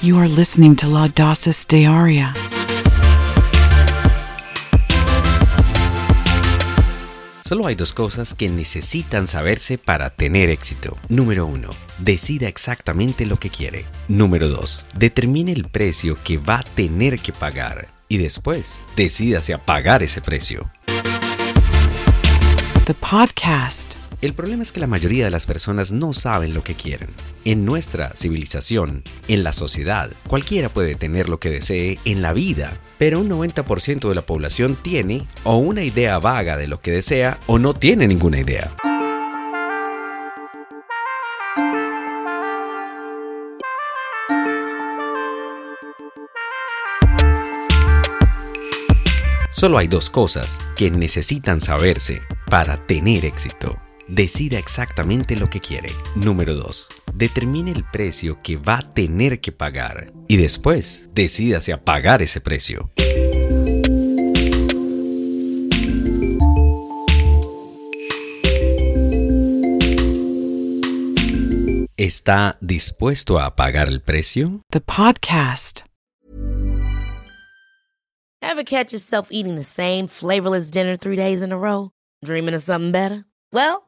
You are listening to La Dosis Diaria. Solo hay dos cosas que necesitan saberse para tener éxito. Número 1. Decida exactamente lo que quiere. Número 2. Determine el precio que va a tener que pagar. Y después, decídase a pagar ese precio. The podcast. El problema es que la mayoría de las personas no saben lo que quieren. En nuestra civilización, en la sociedad, cualquiera puede tener lo que desee en la vida, pero un 90% de la población tiene o una idea vaga de lo que desea o no tiene ninguna idea. Solo hay dos cosas que necesitan saberse para tener éxito. Decida exactamente lo que quiere. Número 2. Determine el precio que va a tener que pagar. Y después, decídase a pagar ese precio. ¿Está dispuesto a pagar el precio? The podcast. Ever catch yourself eating the same flavorless dinner three days in a row? Dreaming of something better? Well,